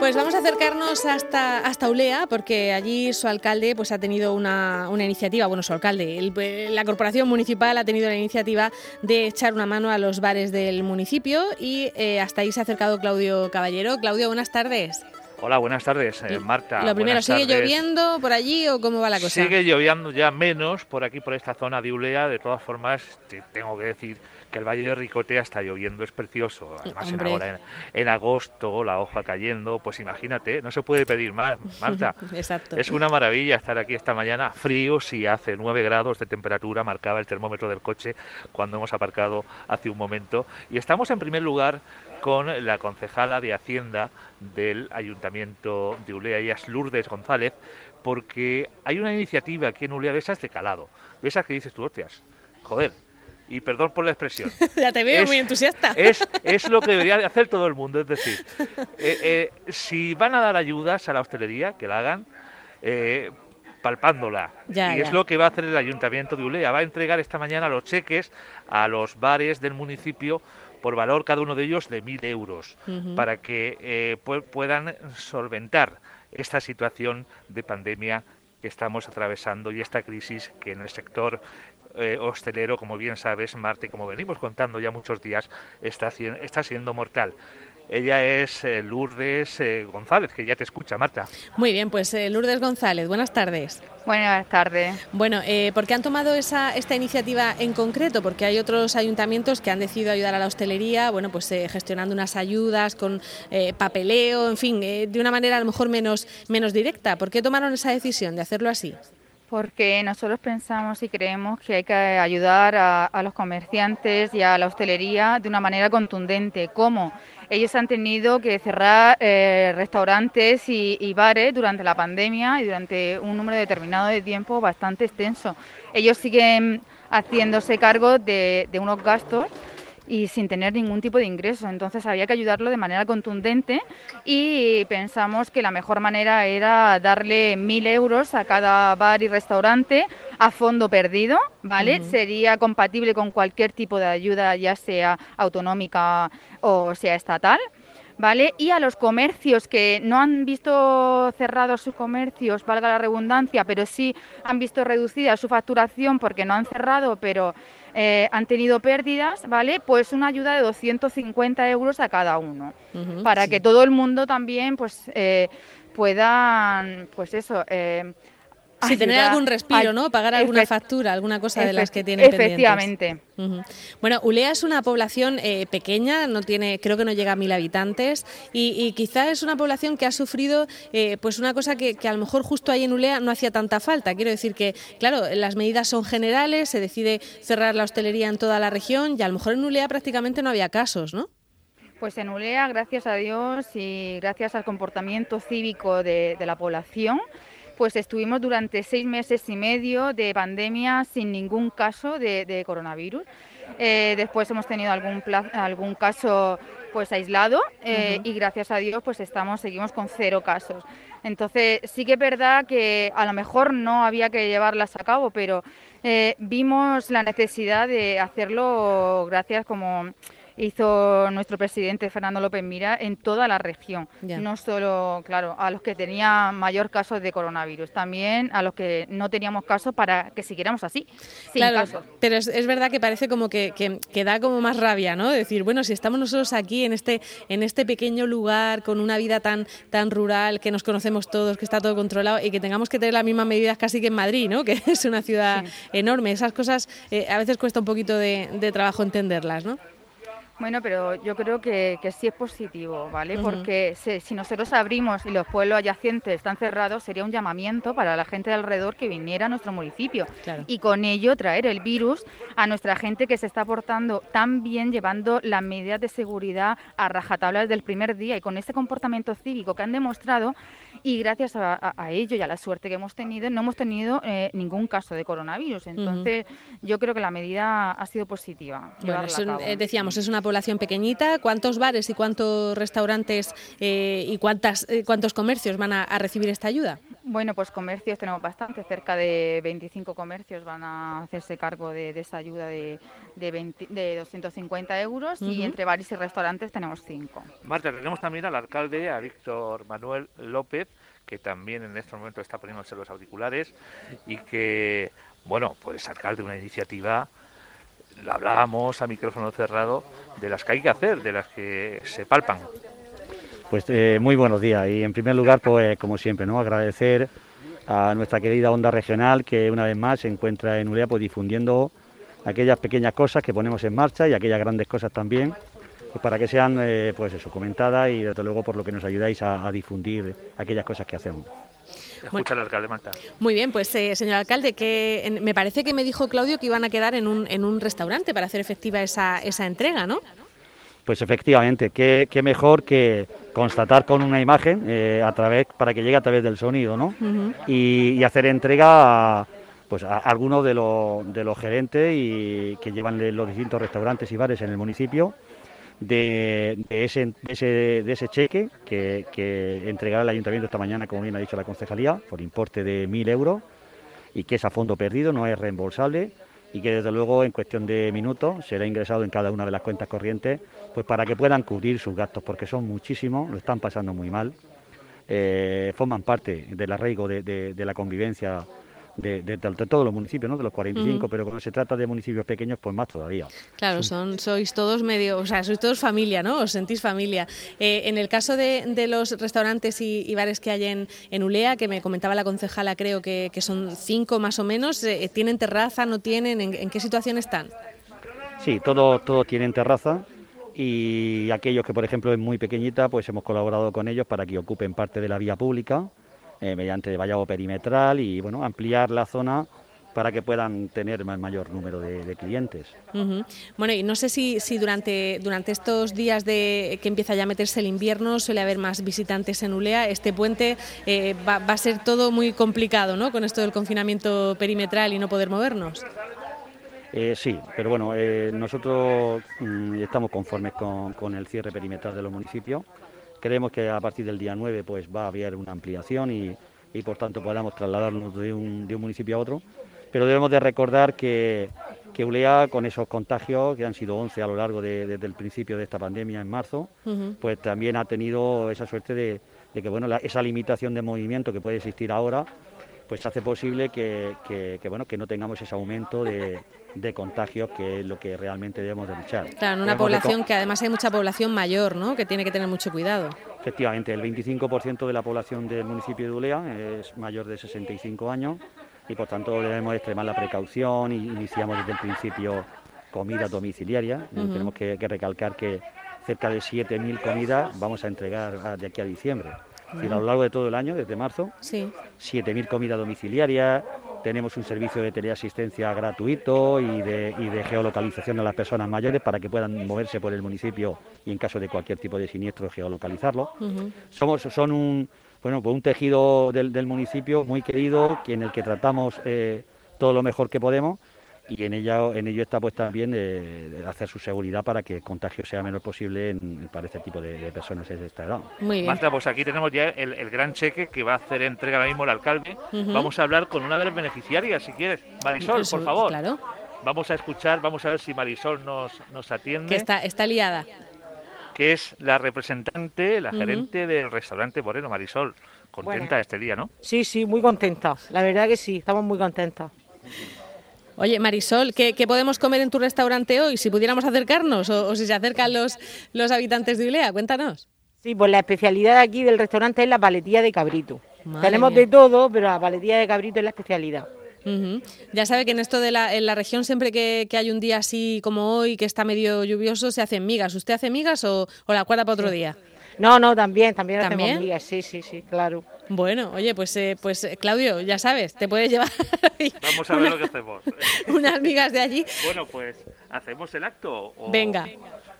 Pues vamos a acercarnos hasta, hasta Ulea, porque allí su alcalde pues, ha tenido una, una iniciativa, bueno, su alcalde, la corporación municipal ha tenido la iniciativa de echar una mano a los bares del municipio y eh, hasta ahí se ha acercado Claudio Caballero. Claudio, buenas tardes. Hola, buenas tardes, eh, Marta. Lo primero, ¿sigue lloviendo por allí o cómo va la cosa? Sigue lloviendo ya menos por aquí, por esta zona de Ulea. De todas formas, tengo que decir que el Valle de Ricotea está lloviendo, es precioso. Además, en, ahora en, agosto, la hoja cayendo, pues imagínate, no se puede pedir más, Marta. Exacto. Es una maravilla estar aquí esta mañana, frío, si hace 9 grados de temperatura, marcaba el termómetro del coche cuando hemos aparcado hace un momento. Y estamos en primer lugar con la concejala de Hacienda del Ayuntamiento de Ulea, ella es Lourdes González, porque hay una iniciativa aquí en Ulea de esas de calado, de esas que dices tú, hostias, joder, y perdón por la expresión. ya te veo muy entusiasta. Es, es, lo que debería hacer todo el mundo, es decir, eh, eh, si van a dar ayudas a la hostelería, que la hagan. Eh, palpándola. y es lo que va a hacer el Ayuntamiento de Ulea. Va a entregar esta mañana los cheques a los bares del municipio por valor cada uno de ellos de mil euros para que puedan solventar esta situación de pandemia que estamos atravesando y esta crisis que en el sector eh, hostelero, como bien sabes, Marte, como venimos contando ya muchos días, está, está siendo mortal. Ella es eh, Lourdes eh, González, que ya te escucha, Marta. Muy bien, pues Lourdes González, buenas tardes. Buenas tardes. Bueno, ¿por qué han tomado esa, esta iniciativa en concreto? Porque hay otros ayuntamientos que han decidido ayudar a la hostelería, bueno, pues gestionando unas ayudas con papeleo, en fin, de una manera a lo mejor menos, menos directa. ¿Por qué tomaron esa decisión de hacerlo así? Porque nosotros pensamos y creemos que hay que ayudar a, los comerciantes y a la hostelería de una manera contundente. ¿Cómo? Ellos han tenido que cerrar eh, restaurantes y, bares durante la pandemia y durante un número determinado de tiempo bastante extenso. Ellos siguen haciéndose cargo de unos gastos y sin tener ningún tipo de ingreso. Entonces había que ayudarlo de manera contundente y pensamos que la mejor manera era darle mil euros a cada bar y restaurante a fondo perdido, ¿vale? Sería compatible con cualquier tipo de ayuda, ya sea autonómica o sea estatal. ¿Vale? Y a los comercios que no han visto cerrados sus comercios, valga la redundancia, pero sí han visto reducida su facturación porque no han cerrado, pero eh, han tenido pérdidas, ¿vale? Pues una ayuda de 250 euros a cada uno, para que todo el mundo también, pues, eh, puedan, pues eso, eh, Sí, tener algún respiro, ¿no? Pagar alguna factura, alguna cosa de las que tiene Efectivamente. Bueno, Ulea es una población eh, pequeña, no tiene, creo que no llega a mil habitantes y, y quizá es una población que ha sufrido eh, pues una cosa que, a lo mejor justo ahí en Ulea no hacía tanta falta. Quiero decir que, claro, las medidas son generales, se decide cerrar la hostelería en toda la región y a lo mejor en Ulea prácticamente no había casos, ¿no? Pues en Ulea, gracias a Dios y gracias al comportamiento cívico de la población, pues estuvimos durante seis meses y medio de pandemia sin ningún caso de, coronavirus. Eh, después hemos tenido algún, algún caso pues aislado eh, y gracias a Dios pues estamos seguimos con cero casos. Entonces sí que es verdad que a lo mejor no había que llevarlas a cabo, pero eh, vimos la necesidad de hacerlo gracias como hizo nuestro presidente Fernando López Mira en toda la región, no solo, claro, a los que tenían mayor caso de coronavirus, también a los que no teníamos caso para que siguiéramos así, sin claro, Pero es, verdad que parece como que, que, da como más rabia, ¿no? Decir, bueno, si estamos nosotros aquí en este, en este pequeño lugar, con una vida tan, tan rural, que nos conocemos todos, que está todo controlado y que tengamos que tener las mismas medidas casi que en Madrid, ¿no? Que es una ciudad enorme. Esas cosas eh, a veces cuesta un poquito de, de trabajo entenderlas, ¿no? Bueno, pero yo creo que, sí es positivo, ¿vale? Porque si, nosotros abrimos y los pueblos adyacentes están cerrados, sería un llamamiento para la gente de alrededor que viniera a nuestro municipio. Y con ello traer el virus a nuestra gente que se está portando tan bien, llevando las medidas de seguridad a rajatabla desde el primer día y con ese comportamiento cívico que han demostrado y gracias a, ello y a la suerte que hemos tenido, no hemos tenido eh, ningún caso de coronavirus. Entonces, yo creo que la medida ha sido positiva. Bueno, eh, decíamos, es una población pequeñita. ¿Cuántos bares y cuántos restaurantes eh, y cuántas, eh, cuántos comercios van a, recibir esta ayuda? Bueno, pues comercios tenemos bastante, cerca de 25 comercios van a hacerse cargo de, esa ayuda de, de, 250 euros y entre bares y restaurantes tenemos 5. Marta, tenemos también al alcalde, a Víctor Manuel López, que también en este momento está poniéndose los auriculares y que, bueno, pues alcalde, una iniciativa hablábamos a micrófono cerrado de las que hay que hacer, de las que se palpan. Pues eh, muy buenos días y en primer lugar, pues como siempre, ¿no? agradecer a nuestra querida onda regional que una vez más se encuentra en Ulea pues, difundiendo aquellas pequeñas cosas que ponemos en marcha y aquellas grandes cosas también pues, para que sean eh, pues eso comentadas y desde luego por lo que nos ayudáis a difundir aquellas cosas que hacemos. Escucha al alcalde, Marta. Muy bien, pues eh, señor alcalde, que me parece que me dijo Claudio que iban a quedar en un, en un restaurante para hacer efectiva esa, esa entrega, ¿no? Pues efectivamente, qué, mejor que constatar con una imagen eh, a través para que llegue a través del sonido, ¿no? y, hacer entrega a, pues a algunos de los, de los gerentes y que llevan los distintos restaurantes y bares en el municipio de, ese, cheque que, entregará el ayuntamiento esta mañana, como bien ha dicho la concejalía, por importe de mil euros y que es a fondo perdido, no es reembolsable y que desde luego en cuestión de minutos será ingresado en cada una de las cuentas corrientes pues para que puedan cubrir sus gastos porque son muchísimos, lo están pasando muy mal, eh, forman parte del arraigo de la convivencia de, todos los municipios, ¿no? de los 45, pero cuando se trata de municipios pequeños, pues más todavía. Claro, son sois todos medio, o sea, sois todos familia, ¿no? Os sentís familia. Eh, en el caso de, los restaurantes y, bares que hay en, en, Ulea, que me comentaba la concejala, creo que, son cinco más o menos, eh, ¿tienen terraza, no tienen? ¿En, qué situación están? Sí, todos todo tienen terraza y aquellos que, por ejemplo, es muy pequeñita, pues hemos colaborado con ellos para que ocupen parte de la vía pública eh, mediante vallado perimetral y bueno, ampliar la zona para que puedan tener más mayor número de, clientes. Bueno, y no sé si, si durante, durante estos días de que empieza ya a meterse el invierno suele haber más visitantes en Ulea. Este puente eh, va, a ser todo muy complicado, ¿no? Con esto del confinamiento perimetral y no poder movernos. Eh, sí, pero bueno, nosotros mm, estamos conformes con, con el cierre perimetral de los municipios. Creemos que a partir del día 9 pues, va a haber una ampliación y, y por tanto podamos trasladarnos de un, de un, municipio a otro. Pero debemos de recordar que, que Ulea, con esos contagios, que han sido 11 a lo largo de, desde el principio de esta pandemia en marzo, pues también ha tenido esa suerte de, que bueno, esa limitación de movimiento que puede existir ahora, pues hace posible que, que, bueno, que no tengamos ese aumento de, de contagios, que es lo que realmente debemos de luchar. Claro, en una población que además hay mucha población mayor, ¿no? Que tiene que tener mucho cuidado. Efectivamente, el 25% de la población del municipio de Ulea es mayor de 65 años y por tanto debemos extremar la precaución y iniciamos desde el principio comida domiciliaria. Tenemos que, recalcar que cerca de 7.000 comidas vamos a entregar de aquí a diciembre. Y a lo largo de todo el año, desde marzo, sí. 7.000 comidas domiciliarias, tenemos un servicio de teleasistencia gratuito y de, y de, geolocalización a las personas mayores para que puedan moverse por el municipio y en caso de cualquier tipo de siniestro geolocalizarlo. Somos son un bueno pues un tejido del, municipio muy querido en el que tratamos eh, todo lo mejor que podemos y en ella en ello está pues también de, hacer su seguridad para que el contagio sea menor posible en, para este tipo de, personas de esta edad. Muy bien. pues aquí tenemos ya el, gran cheque que va a hacer entrega ahora mismo el alcalde. Vamos a hablar con una de las beneficiarias, si quieres. Marisol, por favor. Claro. Vamos a escuchar, vamos a ver si Marisol nos, nos atiende. Que está, está liada. Que es la representante, la gerente del restaurante Moreno, Marisol. Contenta este día, ¿no? Sí, sí, muy contenta. La verdad que sí, estamos muy contentas. Oye, Marisol, ¿qué, podemos comer en tu restaurante hoy? Si pudiéramos acercarnos o, si se acercan los, los habitantes de Ilea, cuéntanos. Sí, pues la especialidad aquí del restaurante es la paletilla de cabrito. Tenemos de todo, pero la paletilla de cabrito es la especialidad. Ya sabe que en esto de la, en la región siempre que, hay un día así como hoy, que está medio lluvioso, se hacen migas. ¿Usted hace migas o, la guarda para otro día? No, no, también, también, hacemos migas, sí, sí, sí, claro. Bueno, oye, pues, eh, pues eh, Claudio, ya sabes, te puedes llevar. Vamos a ver lo que hacemos. unas migas de allí. Bueno, pues, ¿hacemos el acto? O Venga.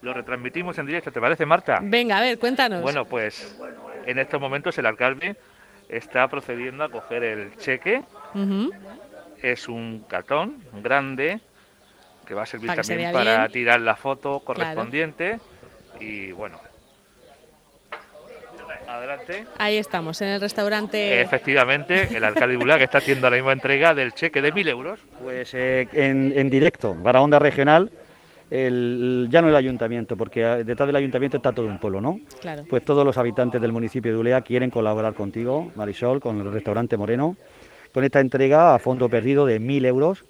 Lo retransmitimos en directo, ¿te parece, Marta? Venga, a ver, cuéntanos. Bueno, pues, en estos momentos el alcalde está procediendo a coger el cheque. Es un cartón grande que va a servir también para tirar la foto correspondiente y bueno. Adelante. Ahí estamos, en el restaurante. Efectivamente, el alcalde Bula que está haciendo la misma entrega del cheque de mil euros. Pues eh, en, en directo, para Onda Regional, el, ya no el ayuntamiento, porque detrás del ayuntamiento está todo un pueblo, ¿no? Claro. Pues todos los habitantes del municipio de Ulea quieren colaborar contigo, Marisol, con el restaurante Moreno, con esta entrega a fondo perdido de mil euros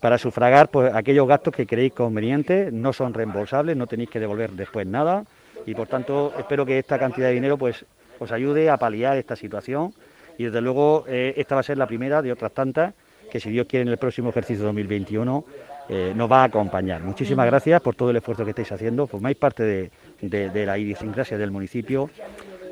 para sufragar pues, aquellos gastos que creéis convenientes, no son reembolsables, no tenéis que devolver después nada y por tanto espero que esta cantidad de dinero pues os ayude a paliar esta situación y desde luego eh, esta va a ser la primera de otras tantas que si Dios quiere en el próximo ejercicio 2021 eh, nos va a acompañar. Muchísimas gracias por todo el esfuerzo que estáis haciendo, formáis parte de, la idiosincrasia del municipio,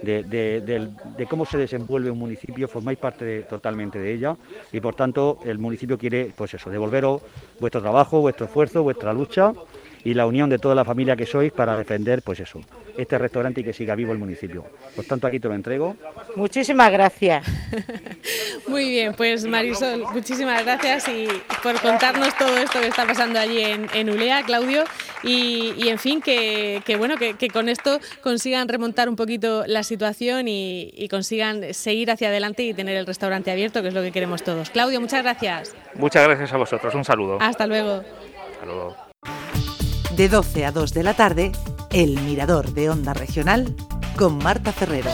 de, cómo se desenvuelve un municipio, formáis parte totalmente de ella y por tanto el municipio quiere, pues eso, devolveros vuestro trabajo, vuestro esfuerzo, vuestra lucha y la unión de toda la familia que sois para defender, pues eso, este restaurante y que siga vivo el municipio. Por tanto, aquí te lo entrego. Muchísimas gracias. Muy bien, pues Marisol, muchísimas gracias y por contarnos todo esto que está pasando allí en, Ulea, Claudio, y, en fin, que, bueno, que, con esto consigan remontar un poquito la situación y, y consigan seguir hacia adelante y tener el restaurante abierto, que es lo que queremos todos. Claudio, muchas gracias. Muchas gracias a vosotros, un saludo. Hasta luego. Hasta luego. De 12 a 2 de la tarde, El Mirador de Onda Regional con Marta Ferrero.